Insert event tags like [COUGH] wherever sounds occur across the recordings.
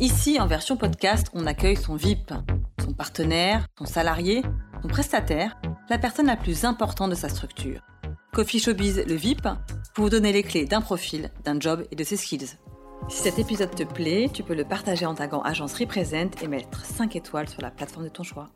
Ici, en version podcast, on accueille son VIP, son partenaire, son salarié, son prestataire, la personne la plus importante de sa structure. Coffee Showbiz, le VIP, pour vous donner les clés d'un profil, d'un job et de ses skills. Si cet épisode te plaît, tu peux le partager en tagant Agence Represent et mettre 5 étoiles sur la plateforme de ton choix.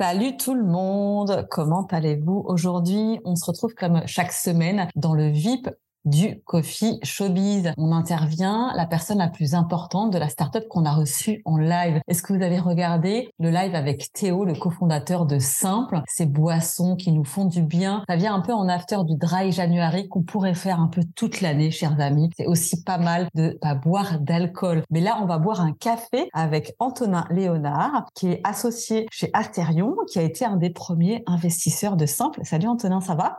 Salut tout le monde, comment allez-vous Aujourd'hui, on se retrouve comme chaque semaine dans le VIP du Coffee Showbiz. On intervient la personne la plus importante de la startup qu'on a reçue en live. Est-ce que vous avez regardé le live avec Théo, le cofondateur de Simple, ces boissons qui nous font du bien Ça vient un peu en after du dry January qu'on pourrait faire un peu toute l'année, chers amis. C'est aussi pas mal de pas boire d'alcool. Mais là, on va boire un café avec Antonin Léonard, qui est associé chez Asterion, qui a été un des premiers investisseurs de Simple. Salut Antonin, ça va?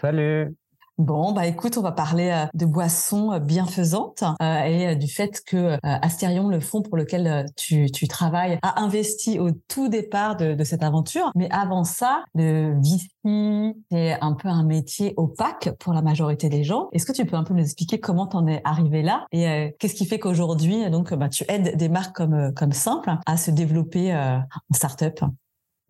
Salut Bon, bah écoute, on va parler euh, de boissons euh, bienfaisantes euh, et du fait que Astérion, le fonds pour lequel tu, travailles, a investi au tout départ de, cette aventure. Mais avant ça, le VC, c'est un peu un métier opaque pour la majorité des gens. Est-ce que tu peux un peu nous expliquer comment t'en es arrivé là et qu'est-ce qui fait qu'aujourd'hui, donc, bah, tu aides des marques comme comme Simple à se développer en startup?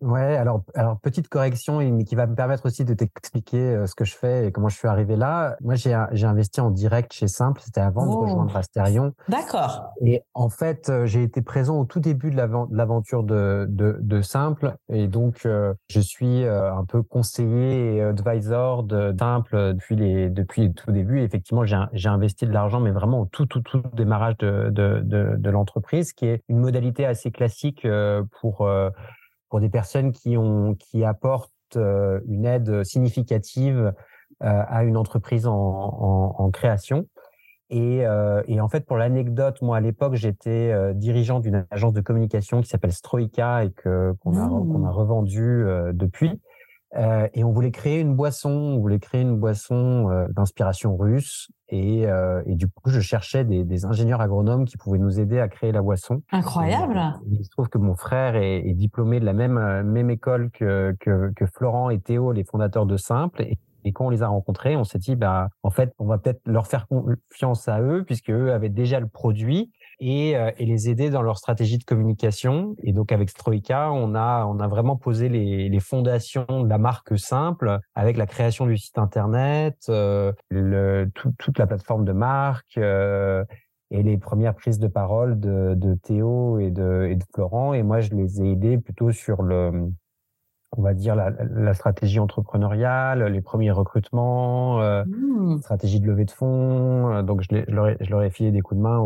Ouais, alors, alors petite correction, mais qui va me permettre aussi de t'expliquer euh, ce que je fais et comment je suis arrivé là. Moi, j'ai investi en direct chez Simple, c'était avant de oh. rejoindre Asterion. D'accord. Et en fait, euh, j'ai été présent au tout début de l'aventure de, de, de, Simple, et donc euh, je suis un peu conseiller et advisor de Simple depuis les depuis le tout début. Et effectivement, j'ai investi de l'argent, mais vraiment au tout tout tout démarrage de de, de, de l'entreprise, qui est une modalité assez classique pour pour des personnes qui, ont, qui apportent euh, une aide significative euh, à une entreprise en, en, création. Et, euh, et, en fait, pour l'anecdote, moi à l'époque, j'étais dirigeant d'une agence de communication qui s'appelle Stroika et que qu'on a, qu'on a mmh. revendu depuis. Et on voulait créer une boisson, on voulait créer une boisson d'inspiration russe. Et, euh, et, du coup, je cherchais des, des, ingénieurs agronomes qui pouvaient nous aider à créer la boisson. Incroyable. il se trouve que mon frère est, est diplômé de la même, même école que, que, que, Florent et Théo, les fondateurs de Simple. Et, et quand on les a rencontrés, on s'est dit, bah, en fait, on va peut-être leur faire confiance à eux, puisque eux avaient déjà le produit et, euh, et, les aider dans leur stratégie de communication. Et donc avec Stroika, on a on a vraiment posé les, les fondations de la marque simple avec la création du site internet, euh, le, toute la plateforme de marque. Euh, et les premières prises de parole de, de Théo et de, et de Florent. Et moi, je les ai aidés plutôt sur le, on va dire la, la, stratégie entrepreneuriale, les premiers recrutements, euh, mmh. stratégie de levée de fonds. Euh, donc je, je, leur ai, je, leur ai, filé des coups de main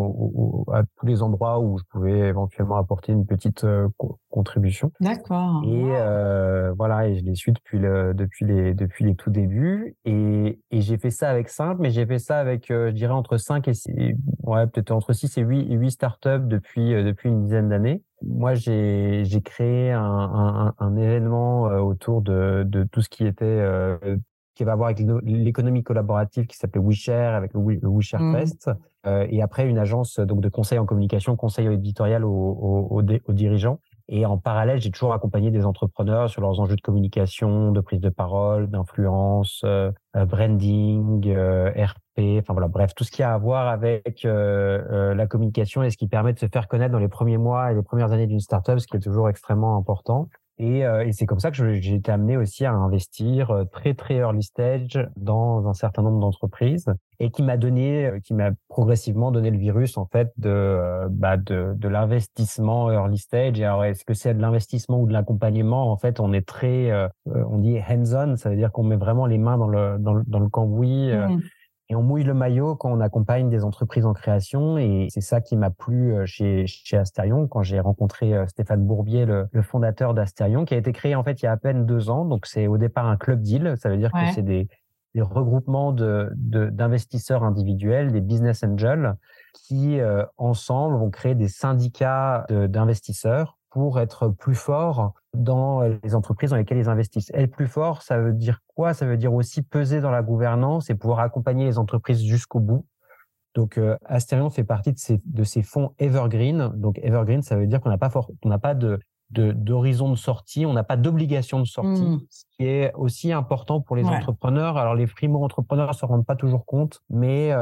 à tous les endroits où je pouvais éventuellement apporter une petite euh, contribution. D'accord. Et euh, voilà, et je les suis depuis le, depuis les depuis les tout débuts. Et, et j'ai fait ça avec Simple, mais j'ai fait ça avec, euh, je dirais entre 5 et 6, ouais peut-être entre 6 et 8 8 startups depuis depuis une dizaine d'années moi, j'ai créé un, un, un, événement euh, autour de, de, tout ce qui était euh, qui va avoir avec l'économie collaborative qui s'appelait WeShare avec le, WeShare mmh. Fest euh, et après une agence donc de conseil en communication, conseil éditorial aux, aux, aux, dirigeants. Et en parallèle, j'ai toujours accompagné des entrepreneurs sur leurs enjeux de communication, de prise de parole, d'influence, euh, branding, euh, RP, enfin voilà, bref, tout ce qui a à voir avec euh, la communication et ce qui permet de se faire connaître dans les premiers mois et les premières années d'une startup, ce qui est toujours extrêmement important. Et, euh, et c'est comme ça que j'ai été amené aussi à investir euh, très très early stage dans un certain nombre d'entreprises et qui m'a donné, euh, qui m'a progressivement donné le virus en fait de bah, de, de l'investissement early stage. Et alors est-ce que c'est de l'investissement ou de l'accompagnement? En fait, on est très, on dit hands-on, ça veut dire qu'on met vraiment les mains dans le dans le, dans le cambouis. Mmh et on mouille le maillot quand on accompagne des entreprises en création. Et c'est ça qui m'a plu euh, chez, chez Asterion quand j'ai rencontré euh, Stéphane Bourbier, le, le fondateur d'Asterion, qui a été créé en fait il y a à peine deux ans. Donc c'est au départ un club deal. Ça veut dire que c'est des, des regroupements de, d'investisseurs individuels, des business angels qui, ensemble, vont créer des syndicats d'investisseurs pour être plus forts dans les entreprises dans lesquelles ils investissent. Être plus fort, ça veut dire quoi? Ça veut dire aussi peser dans la gouvernance et pouvoir accompagner les entreprises jusqu'au bout. Donc, Asterion fait partie de ces, de ces fonds evergreen. Donc, evergreen, ça veut dire qu'on n'a pas, on n'a pas de, d'horizon de, sortie, on n'a pas d'obligation de sortie, mmh. ce qui est aussi important pour les entrepreneurs. Alors les primo-entrepreneurs ne se rendent pas toujours compte, mais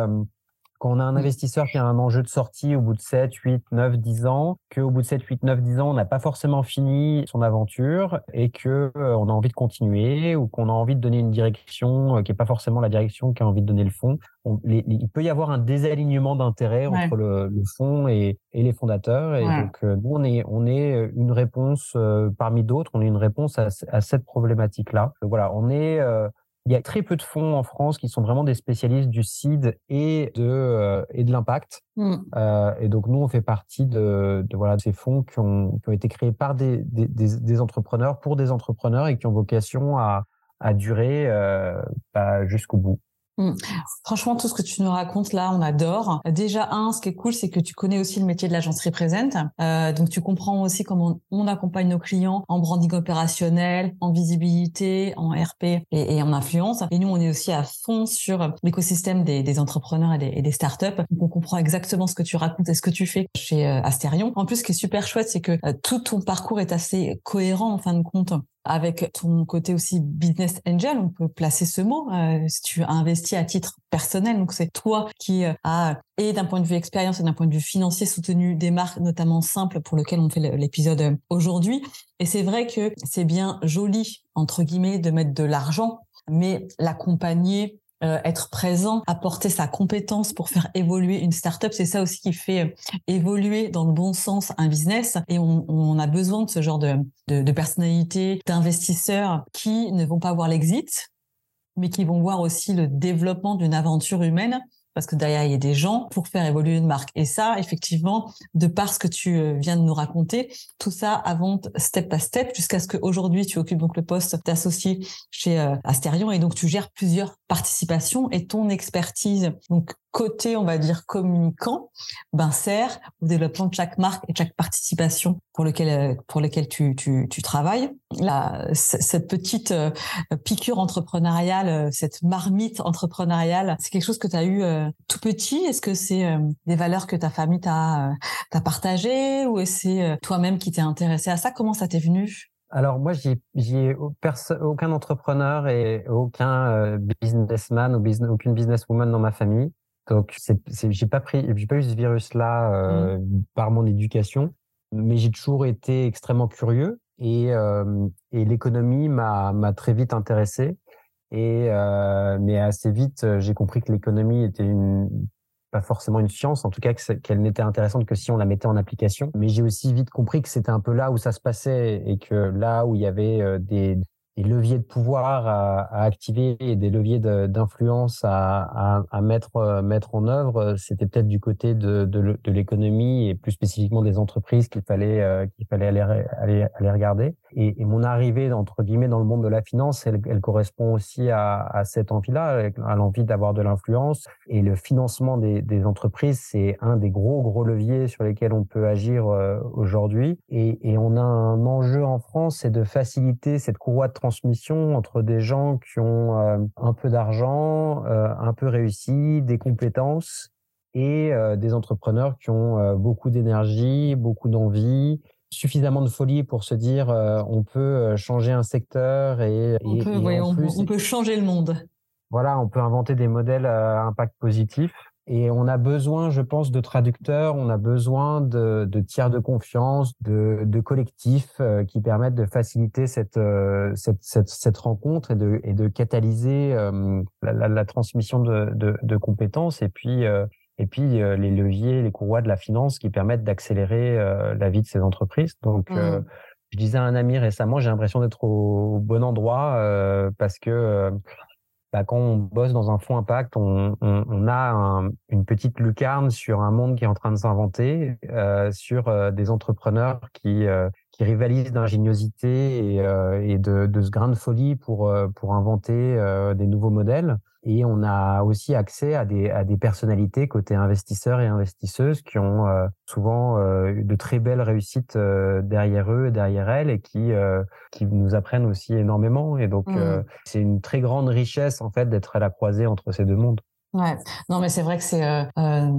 quand on a un mmh. investisseur qui a un enjeu de sortie au bout de 7, 8, 9, 10 ans, qu'au bout de 7, 8, 9, 10 ans, on n'a pas forcément fini son aventure et que euh, on a envie de continuer ou qu'on a envie de donner une direction euh, qui n'est pas forcément la direction qu'a envie de donner le fonds, il peut y avoir un désalignement d'intérêt entre le, le fonds et, et, les fondateurs. Et donc, euh, nous, on est, on est une réponse parmi d'autres, on est une réponse à, à cette problématique-là. Voilà, on est il y a très peu de fonds en France qui sont vraiment des spécialistes du seed et de, euh, et de l'impact. Mmh. Euh, et donc, nous, on fait partie de, de, voilà, de ces fonds qui ont, qui ont été créés par des, des, des, entrepreneurs, pour des entrepreneurs et qui ont vocation à, à durer euh, bah, jusqu'au bout. Mmh. Franchement, tout ce que tu nous racontes là, on adore. Déjà, un, ce qui est cool, c'est que tu connais aussi le métier de l'agence représente. Euh, donc, tu comprends aussi comment on accompagne nos clients en branding opérationnel, en visibilité, en RP et, et en influence. Et nous, on est aussi à fond sur l'écosystème des, des, entrepreneurs et des, et des, startups. Donc, on comprend exactement ce que tu racontes et ce que tu fais chez euh, Asterion. En plus, ce qui est super chouette, c'est que euh, tout ton parcours est assez cohérent en fin de compte avec ton côté aussi business angel, on peut placer ce mot, euh, si tu investis à titre personnel. Donc c'est toi qui euh, a, et d'un point de vue expérience et d'un point de vue financier, soutenu des marques, notamment simples, pour lesquelles on fait l'épisode euh, aujourd'hui. Et c'est vrai que c'est bien joli, entre guillemets, de mettre de l'argent, mais l'accompagner euh, être présent, apporter sa compétence pour faire évoluer une startup, c'est ça aussi qui fait évoluer dans le bon sens un business. Et on, on a besoin de ce genre de, de, de personnalités, d'investisseurs qui ne vont pas voir l'exit, mais qui vont voir aussi le développement d'une aventure humaine parce que derrière il y a des gens pour faire évoluer une marque. Et ça, effectivement, de par ce que tu euh, viens de nous raconter, tout ça avance step by step jusqu'à ce qu'aujourd'hui tu occupes donc le poste d'associé chez euh, Asterion et donc tu gères plusieurs participations et ton expertise donc côté, on va dire, communicant, ben, sert au développement de chaque marque et de chaque participation pour lequel, euh, pour lesquelles tu, tu, tu travailles. Là, cette petite euh, piqûre entrepreneuriale, euh, cette marmite entrepreneuriale, c'est quelque chose que tu as eu tout petit? Est-ce que c'est des valeurs que ta famille t'a t'a partagées? Ou c'est toi-même qui t'es intéressé à ça? Comment ça t'est venu? Alors moi, j'ai aucun entrepreneur et aucun businessman ou business, aucune businesswoman dans ma famille. Donc, j'ai pas pris, j'ai pas eu ce virus-là euh, mmh. par mon éducation, mais j'ai toujours été extrêmement curieux et, euh, et l'économie m'a très vite intéressé. Et euh, mais assez vite, j'ai compris que l'économie était une pas forcément une science, en tout cas qu'elle n'était intéressante que si on la mettait en application. Mais j'ai aussi vite compris que c'était un peu là où ça se passait et que là où il y avait des, des leviers de pouvoir à, à activer et des leviers d'influence à, à, à, mettre, euh, mettre en œuvre, c'était peut-être du côté de, de, de l'économie et plus spécifiquement des entreprises qu'il fallait, euh, qu'il fallait aller, aller, aller regarder. Et, et, mon arrivée, entre guillemets, dans le monde de la finance, elle, elle correspond aussi à, cette envie-là, à l'envie d'avoir de l'influence. Et le financement des, des entreprises, c'est un des gros, gros leviers sur lesquels on peut agir euh, aujourd'hui. Et, et on a un enjeu en France, c'est de faciliter cette courroie de transmission entre des gens qui ont euh, un peu d'argent, euh, un peu réussi, des compétences et euh, des entrepreneurs qui ont beaucoup d'énergie, beaucoup d'envie, suffisamment de folie pour se dire on peut changer un secteur et, on, peut, on peut changer le monde. Voilà, on peut inventer des modèles à impact positif. Et on a besoin, je pense, de traducteurs, on a besoin de, de tiers de confiance, de, de collectifs euh, qui permettent de faciliter cette, euh, cette, cette, cette, rencontre et de, et de catalyser euh, la, la, la, transmission de, de, de, compétences et puis, et puis les leviers, les courroies de la finance qui permettent d'accélérer la vie de ces entreprises. Donc, mmh. je disais à un ami récemment, j'ai l'impression d'être au, bon endroit parce que bah, quand on bosse dans un fonds impact, on, on, on a une petite lucarne sur un monde qui est en train de s'inventer, euh, sur euh, des entrepreneurs qui, euh, qui rivalisent d'ingéniosité et, et de, de, ce grain de folie pour, pour inventer des nouveaux modèles. Et on a aussi accès à des, à des personnalités côté investisseurs et investisseuses qui ont euh, souvent euh, de très belles réussites euh, derrière eux et derrière elles et qui, qui nous apprennent aussi énormément. Et donc, mmh. c'est une très grande richesse en fait d'être à la croisée entre ces deux mondes. Ouais, non, mais c'est vrai que c'est euh, euh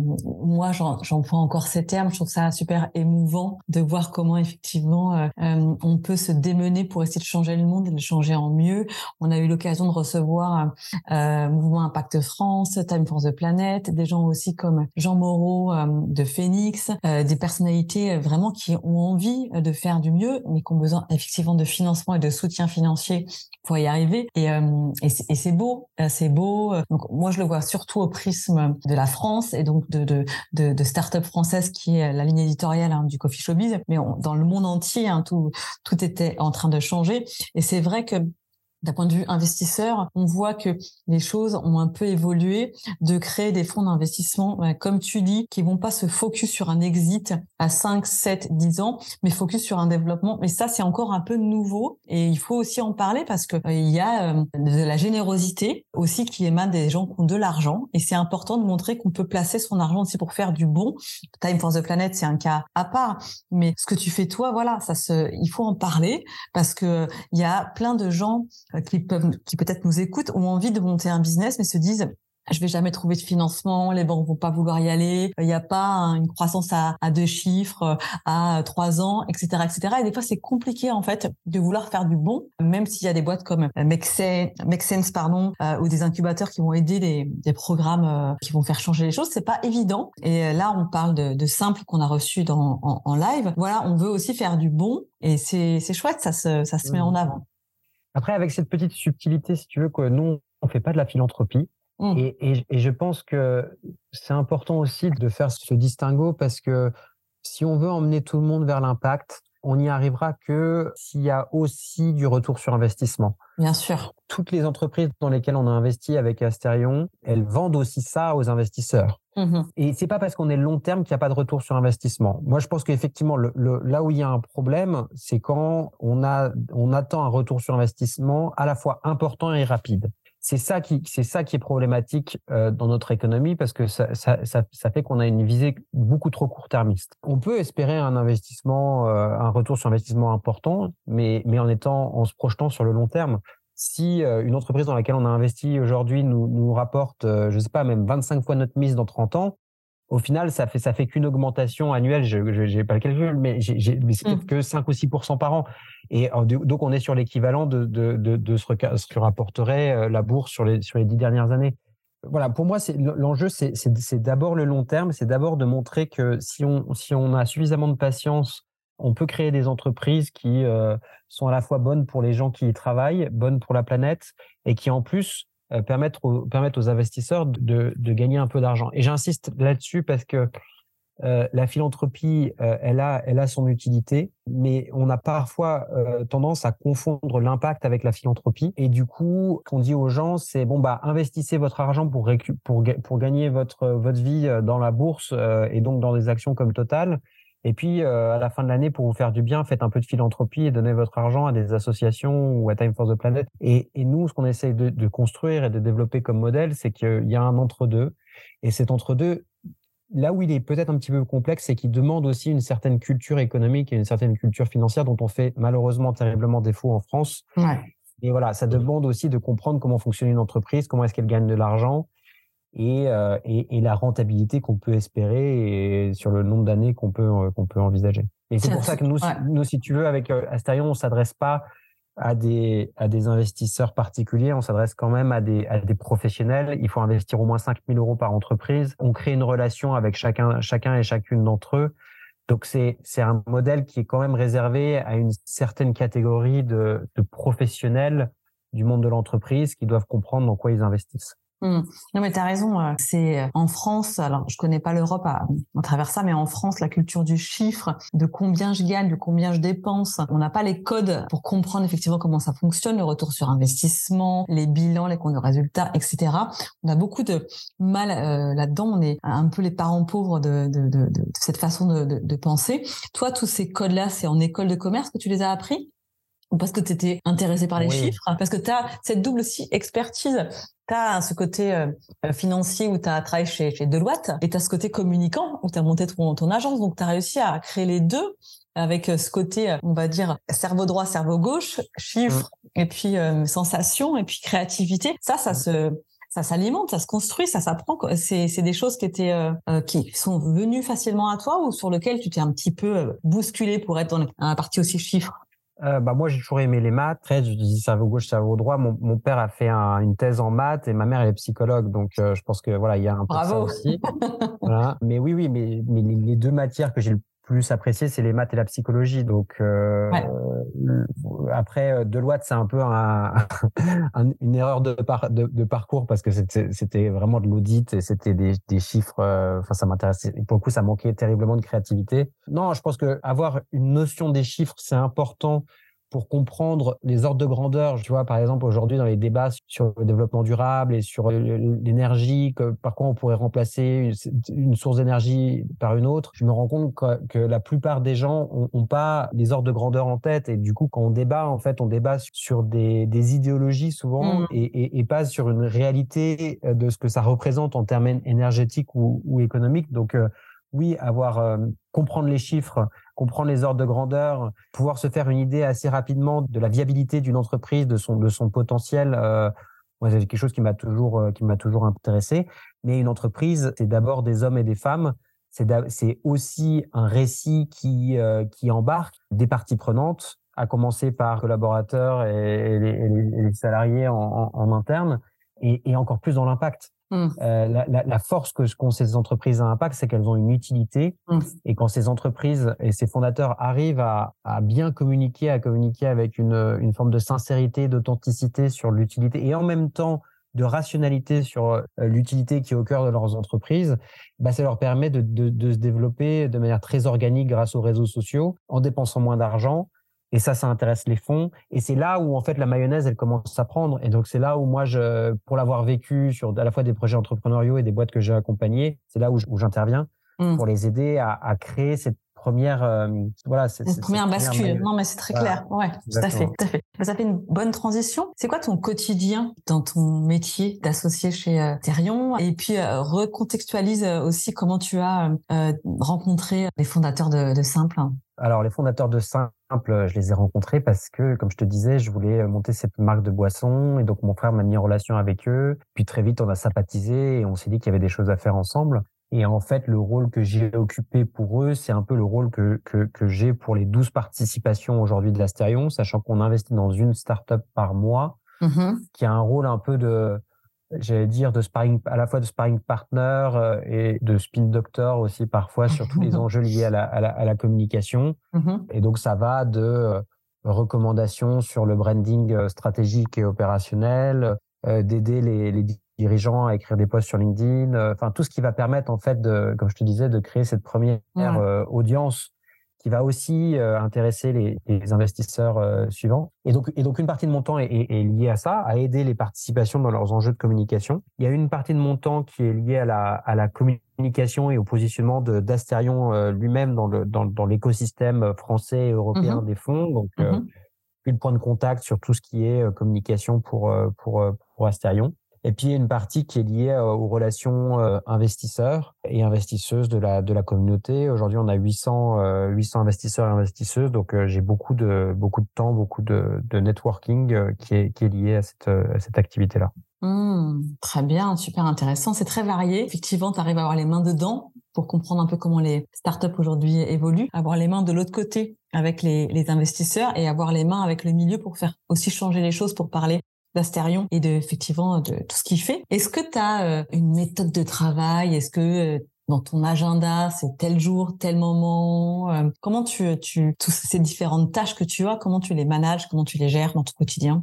moi j'emploie encore ces termes. Je trouve ça super émouvant de voir comment effectivement euh, euh, on peut se démener pour essayer de changer le monde et de le changer en mieux. On a eu l'occasion de recevoir euh, Mouvement Impact France, Time for the Planet, des gens aussi comme Jean Moreau de Phoenix, des personnalités vraiment qui ont envie de faire du mieux, mais qui ont besoin effectivement de financement et de soutien financier pour y arriver. Et, et c'est beau, c'est beau. Donc moi je le vois surtout surtout au prisme de la France et donc de, de, de, de start-up française qui est la ligne éditoriale hein, du Coffee Showbiz. Mais dans le monde entier, hein, tout, tout était en train de changer. Et c'est vrai que d'un point de vue investisseur, on voit que les choses ont un peu évolué, de créer des fonds d'investissement, euh, comme tu dis, qui vont pas se focus sur un exit à 5, 7, 10 ans, mais focus sur un développement. Mais ça, c'est encore un peu nouveau et il faut aussi en parler parce que euh, il y a euh, de la générosité aussi qui émane des gens qui ont de l'argent et c'est important de montrer qu'on peut placer son argent aussi pour faire du bon. Time for the Planet, c'est un cas à part, mais ce que tu fais toi, voilà, ça se, il faut en parler parce que il y a plein de gens qui peuvent, qui peut-être nous écoutent, ont envie de monter un business, mais se disent je vais jamais trouver de financement, les banques vont pas vouloir y aller, il n'y a pas une croissance à, à, deux chiffres, à trois ans, etc., etc. Et des fois, c'est compliqué en fait de vouloir faire du bon, même s'il y a des boîtes comme Make Sense, pardon, euh, ou des incubateurs qui vont aider des, des programmes euh, qui vont faire changer les choses. C'est pas évident. Et là, on parle de, de simple qu'on a reçu dans, en, en, live. Voilà, on veut aussi faire du bon, et c'est chouette, ça se, ça se met en avant. Après, avec cette petite subtilité, si tu veux, que nous, on fait pas de la philanthropie. Mmh. Et, et, je pense que c'est important aussi de faire ce distinguo parce que si on veut emmener tout le monde vers l'impact, on n'y arrivera que s'il y a aussi du retour sur investissement. Bien sûr. Toutes les entreprises dans lesquelles on a investi avec Asterion, elles vendent aussi ça aux investisseurs. Mmh Et c'est pas parce qu'on est long terme qu'il n'y a pas de retour sur investissement. Moi, je pense qu'effectivement, le, là où il y a un problème, c'est quand on, a, on attend un retour sur investissement à la fois important et rapide. C'est ça qui, c'est ça qui est problématique euh, dans notre économie parce que ça, ça, ça, ça fait qu'on a une visée beaucoup trop court-termiste. On peut espérer un investissement, euh, un retour sur investissement important, mais, mais en étant, en se projetant sur le long terme si euh, une entreprise dans laquelle on a investi aujourd'hui nous, nous rapporte, euh, je sais pas, même 25 fois notre mise dans 30 ans, au final, ça fait ça fait qu'une augmentation annuelle. Je n'ai pas le calcul, mais j'ai c'est peut-être mmh. que 5 ou 6% par an. Et euh, donc on est sur l'équivalent de, de, de, de, ce, que rapporterait la bourse sur les sur les dix dernières années. Voilà, pour moi, c'est l'enjeu, c'est d'abord le long terme, c'est d'abord de montrer que si on si on a suffisamment de patience on peut créer des entreprises qui euh, sont à la fois bonnes pour les gens qui y travaillent, bonnes pour la planète, et qui en plus euh, permettent, aux, permettent aux investisseurs de, de gagner un peu d'argent. Et j'insiste là-dessus parce que euh, la philanthropie, elle, a, elle a son utilité, mais on a parfois tendance à confondre l'impact avec la philanthropie. Et du coup, qu'on dit aux gens, c'est bon bah investissez votre argent pour, pour, pour gagner votre, votre vie dans la bourse et donc dans des actions comme Total. Et puis, euh, à la fin de l'année, pour vous faire du bien, faites un peu de philanthropie et donnez votre argent à des associations ou à Time for the Planet. Et, et nous, ce qu'on essaye de, de, construire et de développer comme modèle, c'est qu'il y a un entre-deux. Et cet entre-deux, là où il est peut-être un petit peu complexe, c'est qu'il demande aussi une certaine culture économique et une certaine culture financière dont on fait malheureusement terriblement défaut en France. Ouais. Et voilà, ça demande aussi de comprendre comment fonctionne une entreprise, comment est-ce qu'elle gagne de l'argent, euh, et, et, la rentabilité qu'on peut espérer et sur le nombre d'années qu'on peut, euh, qu'on peut envisager. Et c'est pour ça que nous, nous, si tu veux, avec euh, Astarion, on s'adresse pas à des, à des investisseurs particuliers, on s'adresse quand même à des, à des professionnels. Il faut investir au moins 5 000 euros par entreprise. On crée une relation avec chacun, chacun et chacune d'entre eux. Donc c'est c'est un modèle qui est quand même réservé à une certaine catégorie de, de professionnels du monde de l'entreprise qui doivent comprendre dans quoi ils investissent. Mmh. Non, mais tu as raison. Euh, c'est euh, en France, alors je connais pas l'Europe à, travers ça, mais en France, la culture du chiffre, de combien je gagne, de combien je dépense, on n'a pas les codes pour comprendre effectivement comment ça fonctionne, le retour sur investissement, les bilans, les comptes de résultats, etc. On a beaucoup de mal euh, là-dedans. On est un peu les parents pauvres de, de, de, de cette façon de, penser. Toi, tous ces codes-là, c'est en école de commerce que tu les as appris? Ou parce que tu étais intéressé par les chiffres, parce que tu as cette double aussi expertise tu as ce côté euh, financier où tu as travaillé chez, chez Deloitte et tu as ce côté communicant où tu as monté ton, ton agence. Donc, tu as réussi à créer les deux avec euh, ce côté, euh, on va dire, cerveau droit, cerveau gauche, chiffres mmh. et puis euh, sensation et puis créativité. Ça, ça mmh. se ça s'alimente, ça se construit, ça s'apprend. C'est, c'est des choses qui étaient qui sont venues facilement à toi ou sur lesquelles tu t'es un petit peu bousculé pour être dans la partie aussi chiffres euh, bah moi j'ai toujours aimé les maths. Très, je dis cerveau gauche, cerveau droit. Mon, mon père a fait un, une thèse en maths et ma mère elle est psychologue, donc euh, je pense que voilà il y a un peu ça aussi. [LAUGHS] voilà. Mais oui oui, mais, mais les deux matières que j'ai le plus apprécié, c'est les maths et la psychologie. Donc euh, après, euh, Deloitte, c'est un peu un, [LAUGHS] une erreur de, de, parcours parce que c'était vraiment de l'audit et c'était des, des, chiffres. Euh, enfin, ça m'intéressait. Pour le coup, ça manquait terriblement de créativité. Non, je pense que avoir une notion des chiffres, c'est important pour comprendre les ordres de grandeur. Tu vois, par exemple, aujourd'hui, dans les débats sur le développement durable et sur l'énergie, par quoi on pourrait remplacer une source d'énergie par une autre, je me rends compte que, la plupart des gens ont, pas les ordres de grandeur en tête. Et du coup, quand on débat, en fait, on débat sur des, idéologies souvent mmh. et, pas sur une réalité de ce que ça représente en termes énergétiques ou, économiques. Donc, euh, oui, avoir euh, comprendre les chiffres, comprendre les ordres de grandeur, pouvoir se faire une idée assez rapidement de la viabilité d'une entreprise, de son de son potentiel. Euh, c'est quelque chose qui m'a toujours euh, qui m'a toujours intéressé. Mais une entreprise, c'est d'abord des hommes et des femmes. C'est aussi un récit qui euh, qui embarque des parties prenantes, à commencer par collaborateurs et, les, salariés en, en, interne, et, et encore plus dans l'impact. Mmh. Euh, la, la, la, force que qu'ont ces entreprises à impact, c'est qu'elles ont une utilité. Mmh. Et quand ces entreprises et ces fondateurs arrivent à, à bien communiquer, à communiquer avec une, une forme de sincérité, d'authenticité sur l'utilité et en même temps de rationalité sur euh, l'utilité qui est au cœur de leurs entreprises, bah, ça leur permet de, de, de se développer de manière très organique grâce aux réseaux sociaux, en dépensant moins d'argent, et ça, ça intéresse les fonds. Et c'est là où, en fait, la mayonnaise, elle commence à prendre. Et donc, c'est là où moi, je, pour l'avoir vécu sur à la fois des projets entrepreneuriaux et des boîtes que j'ai accompagnées, c'est là où j'interviens mmh. pour les aider à, à créer cette première euh, voilà cette première bascule. non mais c'est très clair. Ouais tout à fait tout à fait. Ça fait une bonne transition. C'est quoi ton quotidien dans ton métier d'associé chez euh, Therion? Et puis euh, recontextualise aussi comment tu as rencontré les fondateurs de, de Simple alors les fondateurs de Simple je les ai rencontrés parce que, comme je te disais, je voulais monter cette marque de boisson et donc mon frère m'a mis en relation avec eux. Puis très vite, on a sympathisé et on s'est dit qu'il y avait des choses à faire ensemble. Et en fait, le rôle que j'ai occupé pour eux, c'est un peu le rôle que, que, que j'ai pour les 12 participations aujourd'hui de l'Astérion, sachant qu'on investit dans une startup par mois, mmh qui a un rôle un peu de, j'allais dire, de sparring, à la fois de sparring partner euh, et de spin doctor aussi parfois sur tous les [LAUGHS] enjeux liés à la, à la, à la communication. Mmh et donc, ça va de euh, recommandations sur le branding euh, stratégique et opérationnel, d'aider les, les dirigeants à écrire des posts sur LinkedIn, enfin tout ce qui va permettre en fait de, comme je te disais, de créer cette première euh, audience qui va aussi euh, intéresser les, les investisseurs suivants. Et donc, et donc une partie de mon temps est, est, liée à ça, à aider les participations dans leurs enjeux de communication. Il y a une partie de mon temps qui est liée à la, à la communication et au positionnement de d'Asterion lui-même dans le dans, dans l'écosystème français et européen mmh des fonds. Donc mmh le point de contact sur tout ce qui est communication pour pour pour Asterion. Et puis, il y a une partie qui est liée euh, aux relations euh, investisseurs et investisseuses de la, de la communauté. Aujourd'hui, on a 800, 800 euh, investisseurs et investisseuses. Donc, j'ai beaucoup de, beaucoup de temps, beaucoup de, networking qui est, qui est lié à cette, cette activité-là. Mmh, très bien, super intéressant. C'est très varié. Effectivement, tu arrives à avoir les mains dedans pour comprendre un peu comment les startups aujourd'hui évoluent, avoir les mains de l'autre côté avec les, les investisseurs et avoir les mains avec le milieu pour faire aussi changer les choses, pour parler d'Astérion et de effectivement de tout ce qu'il fait. Est-ce que tu as euh, une méthode de travail? Est-ce que euh, dans ton agenda, c'est tel jour, tel moment? Euh, Comment tu, tu toutes ces différentes tâches que tu as, comment tu les manages, comment tu les gères dans ton quotidien?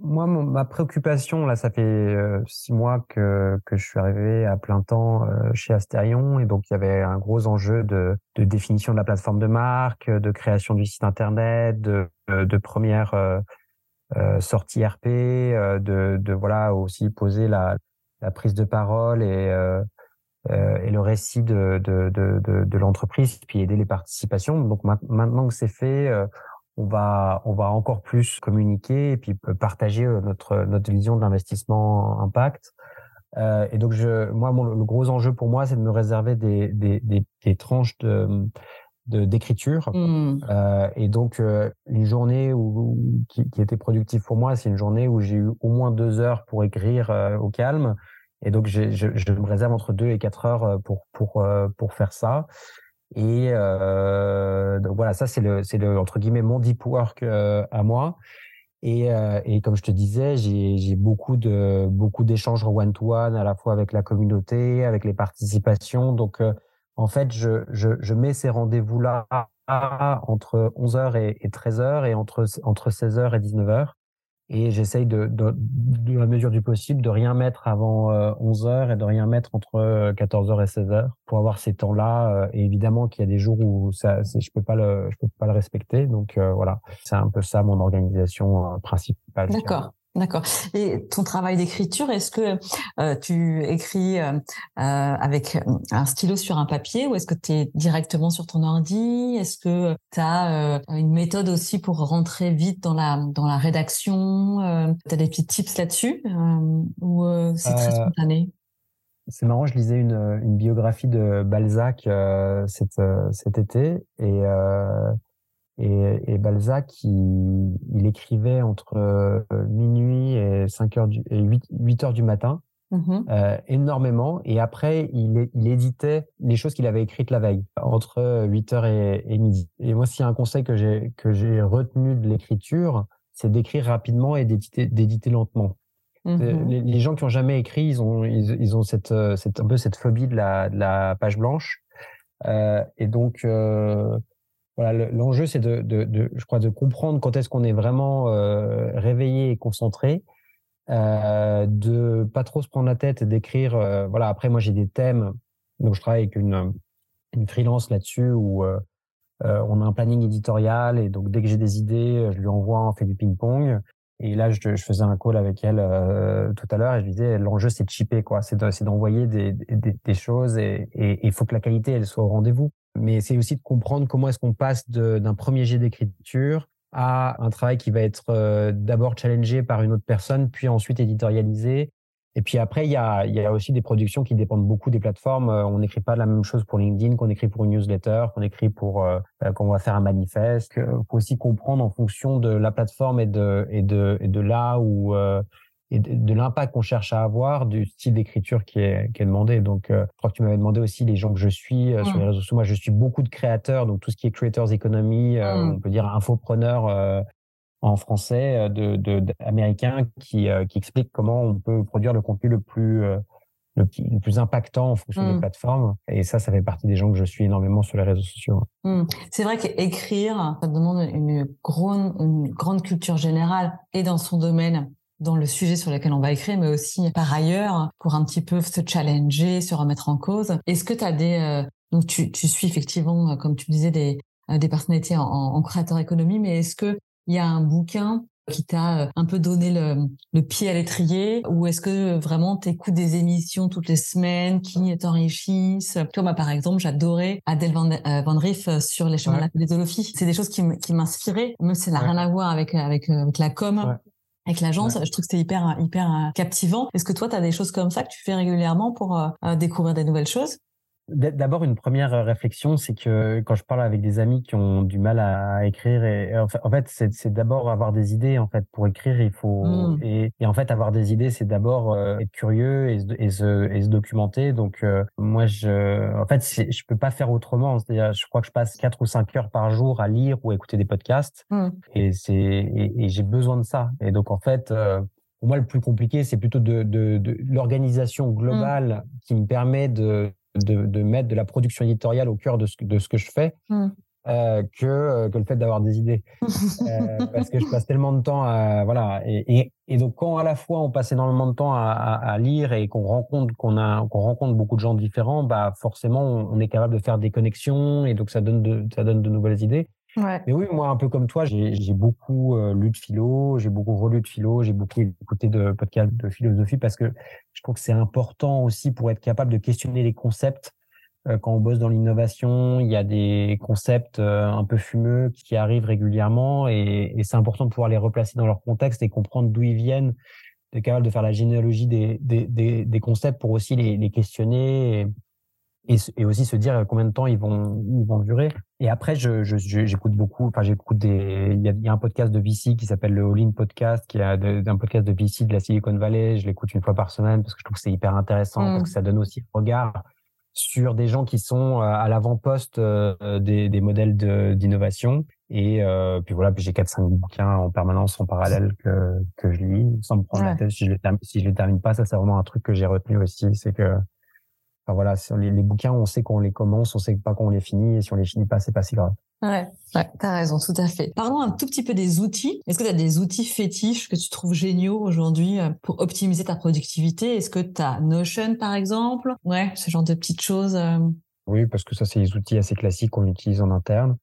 Moi, ma préoccupation, là, ça fait six mois que, que je suis arrivé à plein temps chez Asterion. Et donc, il y avait un gros enjeu de, de définition de la plateforme de marque, de création du site Internet, de, de première sortie RP, de, de voilà aussi poser la, la prise de parole et, et le récit de, de, de, de l'entreprise, puis aider les participations. Donc, maintenant que c'est fait, on va, on va encore plus communiquer et puis partager euh, notre, notre vision de l'investissement impact. Euh, et donc, je, moi, le gros enjeu pour moi, c'est de me réserver des, des, des tranches de d'écriture mmh. euh, et donc euh, une journée où, qui, qui, était productive pour moi c'est une journée où j'ai eu au moins deux heures pour écrire euh, au calme et donc je, je, me réserve entre deux et quatre heures pour pour pour faire ça et euh, donc voilà, ça c'est le, c'est le entre guillemets mon deep work euh, à moi. Et, euh, et, comme je te disais, j'ai, j'ai beaucoup de beaucoup d'échanges one to one à la fois avec la communauté, avec les participations. Donc euh, en fait, je, je, je mets ces rendez-vous là entre 11h et, et 13h et entre entre 16h et 19h et j'essaye de, de, de, la mesure du possible de rien mettre avant 11 euh, et de rien mettre entre 14 euh, et 16 heures pour avoir ces temps-là. Euh, et évidemment qu'il y a des jours où ça, je peux pas le, je peux pas le respecter. Donc voilà, c'est un peu ça mon organisation principale. D'accord. D'accord. Et ton travail d'écriture, est-ce que euh, tu écris euh, euh, avec un stylo sur un papier ou est-ce que tu es directement sur ton ordi? Est-ce que tu as une méthode aussi pour rentrer vite dans la dans la rédaction? Tu as des petits tips là-dessus ou c'est très spontané? c'est marrant, je lisais une, une biographie de Balzac cet, cet été et et, et Balzac, il, il, écrivait entre euh, minuit et 5 heures du, et 8, 8 heures du matin, mmh euh, énormément. Et après, il, il éditait les choses qu'il avait écrites la veille, entre 8 heures et, et midi. Et moi, s'il y a un conseil que j'ai que j'ai retenu de l'écriture, c'est d'écrire rapidement et d'éditer lentement. Mmh les, les, gens qui ont jamais écrit, ils ont ils, ils ont cette, cette un peu cette phobie de la, de la page blanche. Euh, et donc euh, voilà, l'enjeu, c'est de, de, de, je crois, de comprendre quand est-ce qu'on est vraiment euh, réveillé et concentré, euh, de pas trop se prendre la tête d'écrire. Euh, voilà, après, moi, j'ai des thèmes, donc je travaille avec une, une freelance là-dessus où euh, euh, on a un planning éditorial et donc dès que j'ai des idées, je lui envoie, on fait du ping-pong. Et là, je, je, faisais un call avec elle euh, tout à l'heure et je lui disais l'enjeu c'est de chipper quoi, c'est d'envoyer des, des, des, choses et il faut que la qualité elle soit au rendez-vous mais c'est aussi de comprendre comment est-ce qu'on passe d'un premier jet d'écriture à un travail qui va être euh, d'abord challengé par une autre personne, puis ensuite éditorialisé. Et puis après, il y a, y a aussi des productions qui dépendent beaucoup des plateformes. Euh, on n'écrit pas la même chose pour LinkedIn qu'on écrit pour une newsletter, qu'on écrit pour euh, qu'on va faire un manifeste. Il faut aussi comprendre en fonction de la plateforme et de et de et de là où et de, l'impact qu'on cherche à avoir du style d'écriture qui est, qui est demandé. Donc, euh, je crois que tu m'avais demandé aussi les gens que je suis euh, sur les réseaux sociaux. Moi, je suis beaucoup de créateurs, donc tout ce qui est creators economy, euh, on peut dire infopreneur en français, de, de, américain, qui, qui explique comment on peut produire le contenu le plus le, le, plus impactant en fonction des mmh. plateformes. Et ça, ça fait partie des gens que je suis énormément sur les réseaux sociaux. Mmh. C'est vrai qu'écrire, ça demande une grande, une grande culture générale et dans son domaine dans le sujet sur lequel on va écrire, mais aussi par ailleurs pour un petit peu se challenger, se remettre en cause. Est-ce que tu as des... Euh, donc tu, tu, suis effectivement, euh, comme tu disais, des, euh, des personnalités en, en créateur économie, mais est-ce que il y a un bouquin qui t'a un peu donné le, le pied à l'étrier ou est-ce que vraiment tu écoutes des émissions toutes les semaines qui t'enrichissent? Toi, moi, par exemple, j'adorais Adèle Van, Van Riff sur les chemins de la philosophie. C'est des choses qui m'inspiraient, même si ça n'a rien à voir avec, avec, avec la com avec l'agence. Je trouve que c'était hyper, hyper euh, captivant. Est-ce que toi, tu as des choses comme ça que tu fais régulièrement pour euh, euh, découvrir des nouvelles choses? D'abord, une première euh, réflexion, c'est que quand je parle avec des amis qui ont du mal à écrire, et en fait, c'est d'abord avoir des idées. En fait, pour écrire, il faut mmh. et, et, en fait avoir des idées, c'est d'abord euh, être curieux et, et, se, et se documenter. Donc euh, moi, je, en fait, je peux pas faire autrement. C'est-à-dire, je crois que je passe quatre ou cinq heures par jour à lire ou à écouter des podcasts, mmh. et c'est et, j'ai besoin de ça. Et donc en fait. pour moi, le plus compliqué, c'est plutôt de, de, de l'organisation mmh. globale qui me permet de, de, de, mettre de la production éditoriale au cœur de ce, de ce que je fais. Mmh. euh, que, euh, que le fait d'avoir des idées. [LAUGHS] Euh, parce que je passe tellement de temps à. Voilà. Et, et, donc, quand à la fois on passe énormément de temps à, à, lire et qu'on rencontre, qu'on a, qu'on rencontre beaucoup de gens différents, bah, forcément, on, est capable de faire des connexions et donc ça donne de, ça donne de nouvelles idées. Mais oui, moi, un peu comme toi, j'ai beaucoup lu de philo, j'ai beaucoup relu de philo, j'ai beaucoup écouté de podcasts de philosophie parce que je trouve que c'est important aussi pour être capable de questionner les concepts euh, quand on bosse dans l'innovation, il y a des concepts euh, un peu fumeux qui arrivent régulièrement et, c'est important de pouvoir les replacer dans leur contexte et comprendre d'où ils viennent, de capable de faire la généalogie des, des, des, concepts pour aussi les, les questionner et, et, aussi se dire combien de temps ils vont, ils vont durer. Et après, je, j'écoute beaucoup, enfin, j'écoute des, il y, a, il y, a, un podcast de VC qui s'appelle le All In Podcast, qui est un podcast de VC de la Silicon Valley. Je l'écoute une fois par semaine parce que je trouve que c'est hyper intéressant, parce mmh. que ça donne aussi un regard sur des gens qui sont euh, à l'avant-poste euh, des, des, modèles d'innovation. Et euh, puis voilà, puis j'ai 4-5 bouquins en permanence en parallèle que, que je lis sans me prendre la tête. Si je les si je les termine pas, ça c'est vraiment un truc que j'ai retenu aussi, c'est que enfin, voilà, les, les, bouquins, on sait qu'on les commence, on sait pas qu'on les finit, et si on les finit pas, c'est pas si grave. Ouais, ouais t'as raison, tout à fait. Parlons un tout petit peu des outils. Est-ce que tu as des outils fétiches que tu trouves géniaux aujourd'hui euh, pour optimiser ta productivité? Est-ce que tu as Notion, par exemple? Ouais, ce genre de petites choses. Euh. Oui, parce que ça, c'est des outils assez classiques qu'on utilise en interne.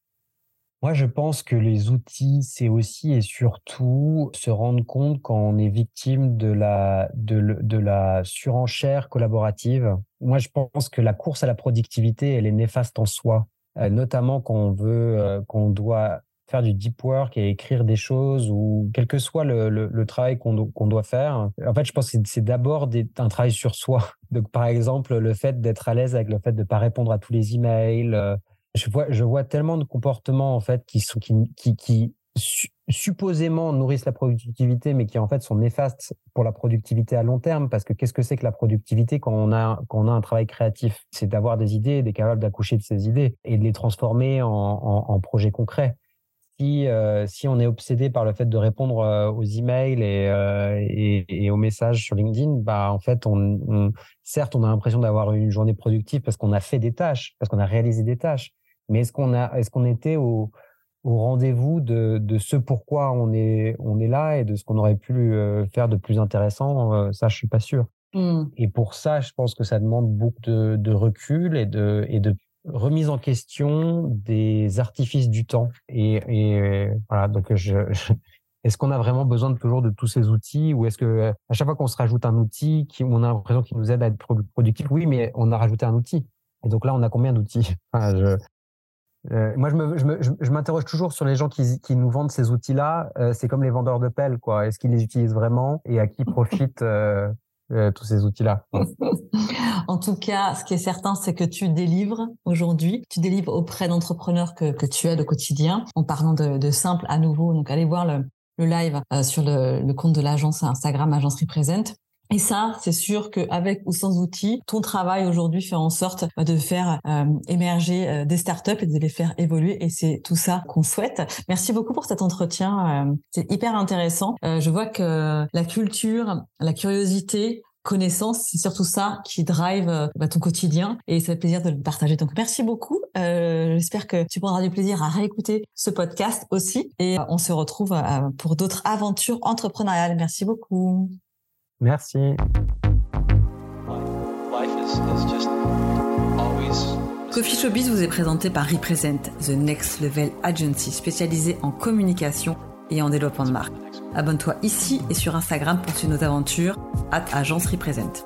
Moi, je pense que les outils, c'est aussi et surtout se rendre compte quand on est victime de la, de, de la surenchère collaborative. Moi, je pense que la course à la productivité, elle est néfaste en soi. Euh, notamment quand on veut, euh, qu'on doit faire du deep work et écrire des choses ou quel que soit le, le, travail qu'on qu'on doit faire. En fait, je pense que c'est d'abord un travail sur soi. [LAUGHS] Donc, par exemple, le fait d'être à l'aise avec le fait de ne pas répondre à tous les emails. Je vois, tellement de comportements en fait qui supposément nourrissent la productivité, mais qui en fait sont néfastes pour la productivité à long terme, parce que qu'est-ce que c'est que la productivité quand on a, un travail créatif? C'est d'avoir des idées, d'être capable d'accoucher de ces idées et de les transformer en, projets concrets. Si, euh, si on est obsédé par le fait de répondre euh, aux emails et, euh, et, et, aux messages sur LinkedIn, bah en fait, certes, on a l'impression d'avoir une journée productive parce qu'on a fait des tâches, parce qu'on a réalisé des tâches, mais est-ce qu'on a, est-ce qu'on était au au rendez-vous de, de ce pourquoi on est, on est là et de ce qu'on aurait pu euh, faire de plus intéressant, euh, ça, je suis pas sûr. Mmh. Et pour ça, je pense que ça demande beaucoup de, de, recul et de, et de remise en question des artifices du temps. Et, et voilà, donc je, est-ce qu'on a vraiment besoin de toujours de tous ces outils ou est-ce que à chaque fois qu'on se rajoute un outil, qui, on a l'impression qu'il nous aide à être productif, oui, mais on a rajouté un outil. Et donc là, on a combien d'outils? Enfin, je, euh, moi, je m'interroge toujours sur les gens qui, qui nous vendent ces outils-là. Euh, c'est comme les vendeurs de pelles, quoi. Est-ce qu'ils les utilisent vraiment et à qui profitent euh, euh tous ces outils-là? En tout cas, ce qui est certain, c'est que tu délivres aujourd'hui. Tu délivres auprès d'entrepreneurs que, que tu aides au quotidien. En parlant de, de simple, à nouveau, donc allez voir le, le live sur le, le compte de l'agence Instagram Agence Represent et ça, c'est sûr qu'avec ou sans outils, ton travail aujourd'hui fait en sorte de faire euh, émerger euh, des startups et de les faire évoluer. Et c'est tout ça qu'on souhaite. Merci beaucoup pour cet entretien. Euh, c'est hyper intéressant. je vois que la culture, la curiosité, connaissance, c'est surtout ça qui drive bah, ton quotidien et ça fait plaisir de le partager. Donc merci beaucoup. J'espère que tu prendras du plaisir à réécouter ce podcast aussi et on se retrouve pour d'autres aventures entrepreneuriales. Merci beaucoup. Merci. Coffee Showbiz vous est présenté par Represent, The Next Level Agency spécialisée en communication et en développement de marque. Abonne-toi ici et sur Instagram pour suivre nos aventures. at Agence Represent.